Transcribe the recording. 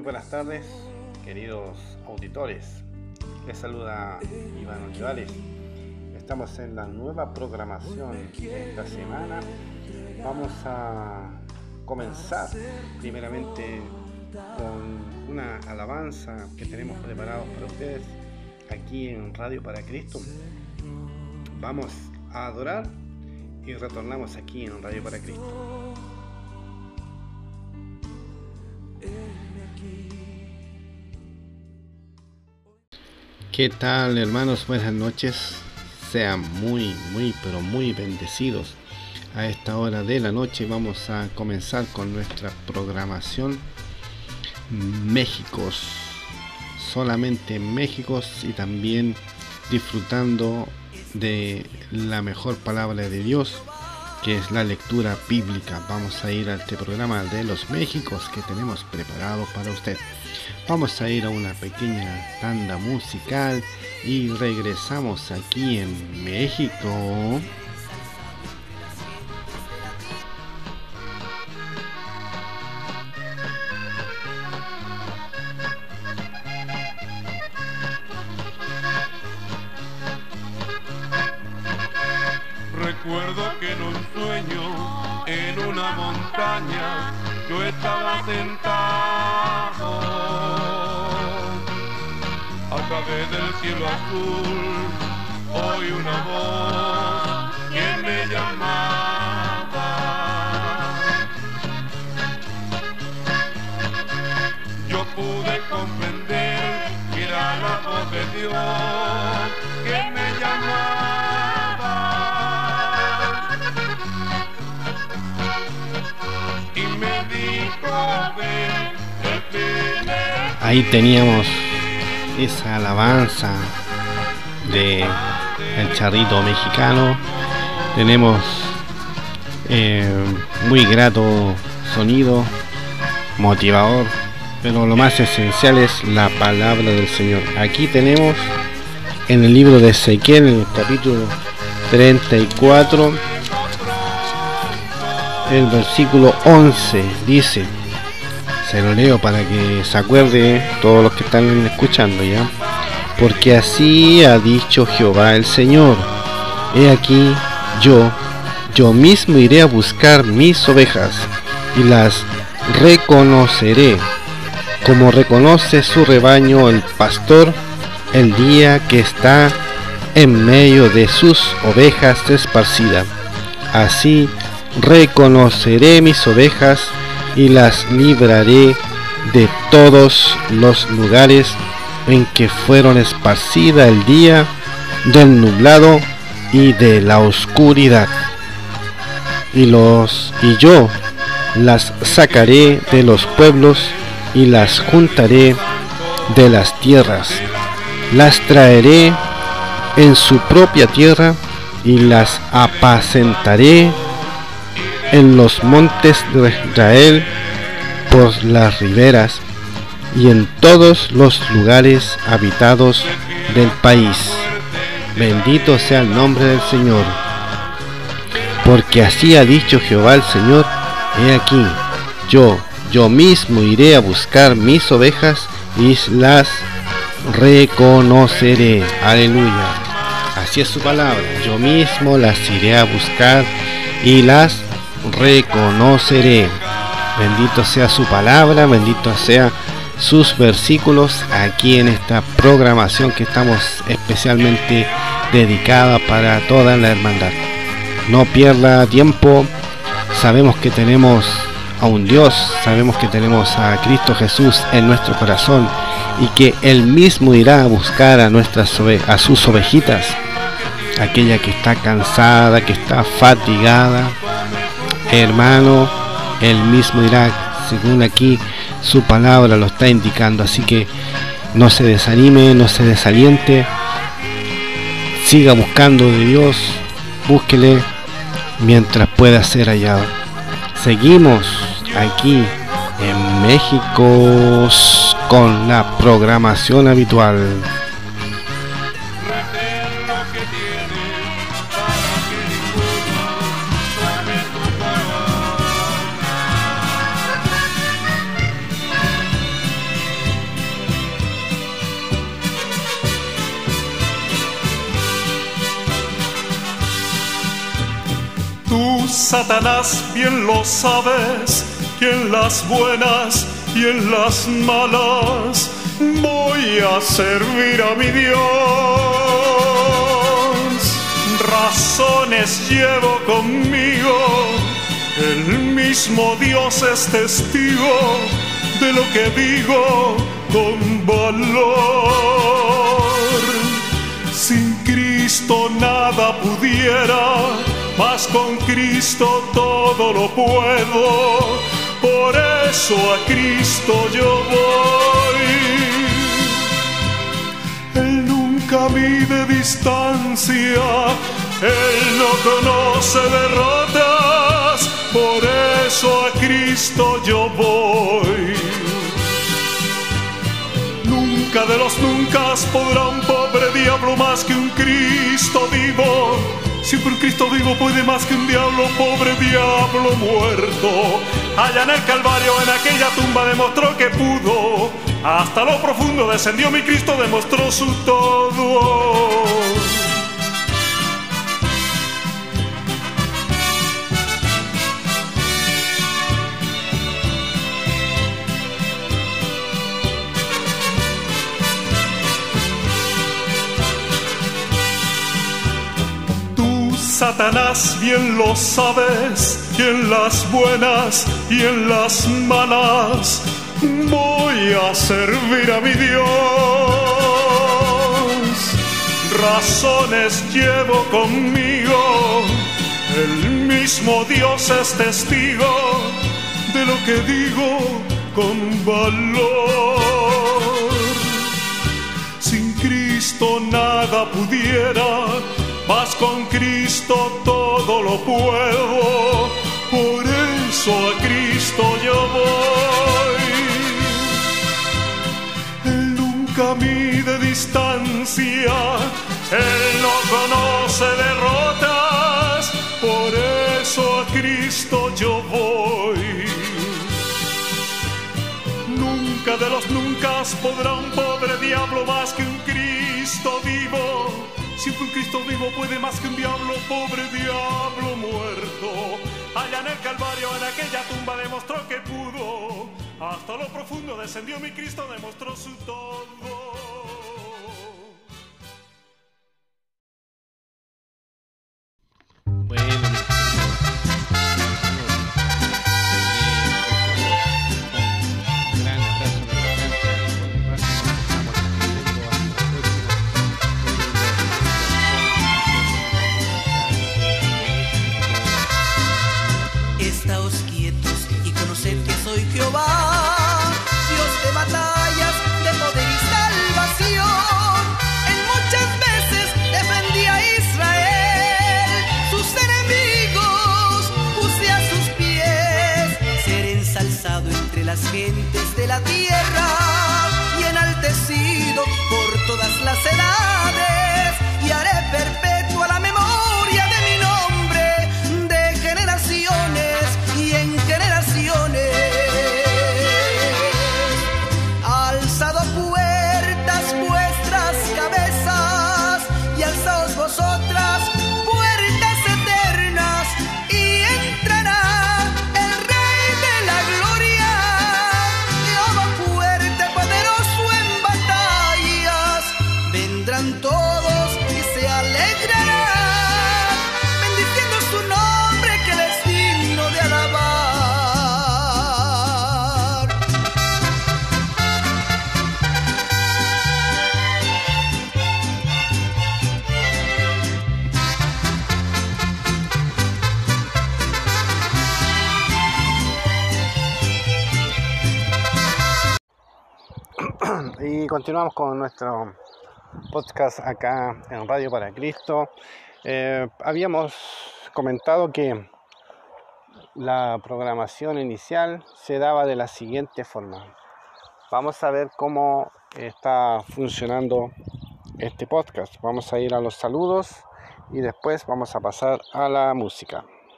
Muy buenas tardes, queridos auditores. Les saluda Iván Olivales. Estamos en la nueva programación de esta semana. Vamos a comenzar primeramente con una alabanza que tenemos preparados para ustedes aquí en Radio para Cristo. Vamos a adorar y retornamos aquí en Radio para Cristo. ¿Qué tal hermanos? Buenas noches. Sean muy, muy, pero muy bendecidos. A esta hora de la noche vamos a comenzar con nuestra programación Méxicos. Solamente Méxicos y también disfrutando de la mejor palabra de Dios que es la lectura bíblica. Vamos a ir a este programa de los Méxicos que tenemos preparado para usted. Vamos a ir a una pequeña tanda musical y regresamos aquí en México. Recuerdo yo estaba sentado a través del cielo azul. Oí una voz Ahí teníamos esa alabanza de el charrito mexicano. Tenemos eh, muy grato sonido, motivador, pero lo más esencial es la palabra del Señor. Aquí tenemos en el libro de Ezequiel, en el capítulo 34, el versículo 11, dice, se lo leo para que se acuerde todos los que están escuchando ya. Porque así ha dicho Jehová el Señor. He aquí yo, yo mismo iré a buscar mis ovejas y las reconoceré, como reconoce su rebaño el pastor el día que está en medio de sus ovejas esparcidas. Así reconoceré mis ovejas y las libraré de todos los lugares en que fueron esparcidas el día del nublado y de la oscuridad. Y los y yo las sacaré de los pueblos y las juntaré de las tierras. Las traeré en su propia tierra y las apacentaré en los montes de Israel, por las riberas y en todos los lugares habitados del país. Bendito sea el nombre del Señor. Porque así ha dicho Jehová el Señor, he aquí, yo, yo mismo iré a buscar mis ovejas y las reconoceré. Aleluya. Así es su palabra. Yo mismo las iré a buscar y las reconoceré. Bendito sea su palabra, bendito sea sus versículos aquí en esta programación que estamos especialmente dedicada para toda la hermandad. No pierda tiempo, sabemos que tenemos a un Dios, sabemos que tenemos a Cristo Jesús en nuestro corazón y que Él mismo irá a buscar a, nuestras a sus ovejitas, aquella que está cansada, que está fatigada, hermano, él mismo irá, según aquí su palabra lo está indicando. Así que no se desanime, no se desaliente, siga buscando de Dios, búsquele mientras pueda ser hallado. Seguimos aquí en México con la programación habitual. Satanás, bien lo sabes, que en las buenas y en las malas voy a servir a mi Dios. Razones llevo conmigo, el mismo Dios es testigo de lo que digo con valor. Sin Cristo nada pudiera, mas con Cristo todo lo puedo. Por eso a Cristo yo voy. Él nunca mide distancia, Él no conoce derrotas, por eso a Cristo yo voy. Nunca de los nunca podrá un pobre diablo más que un Cristo vivo. Siempre un Cristo vivo puede más que un diablo, pobre diablo muerto. Allá en el Calvario, en aquella tumba, demostró que pudo. Hasta lo profundo descendió mi Cristo, demostró su todo. Satanás, bien lo sabes, que en las buenas y en las malas voy a servir a mi Dios. Razones llevo conmigo, el mismo Dios es testigo de lo que digo con valor. Sin Cristo nada pudiera, mas con Cristo todo lo puedo. Por eso a Cristo yo voy. Él nunca mide distancia, Él no conoce derrotas. Por eso a Cristo yo voy. Nunca de los nunca podrá un pobre diablo más que un Cristo vivo. Siempre un Cristo vivo puede más que un diablo, pobre diablo muerto. Allá en el Calvario, en aquella tumba, demostró que pudo. Hasta lo profundo descendió mi Cristo, demostró su todo. Y continuamos con nuestro podcast acá en Radio para Cristo. Eh, habíamos comentado que la programación inicial se daba de la siguiente forma. Vamos a ver cómo está funcionando este podcast. Vamos a ir a los saludos y después vamos a pasar a la música.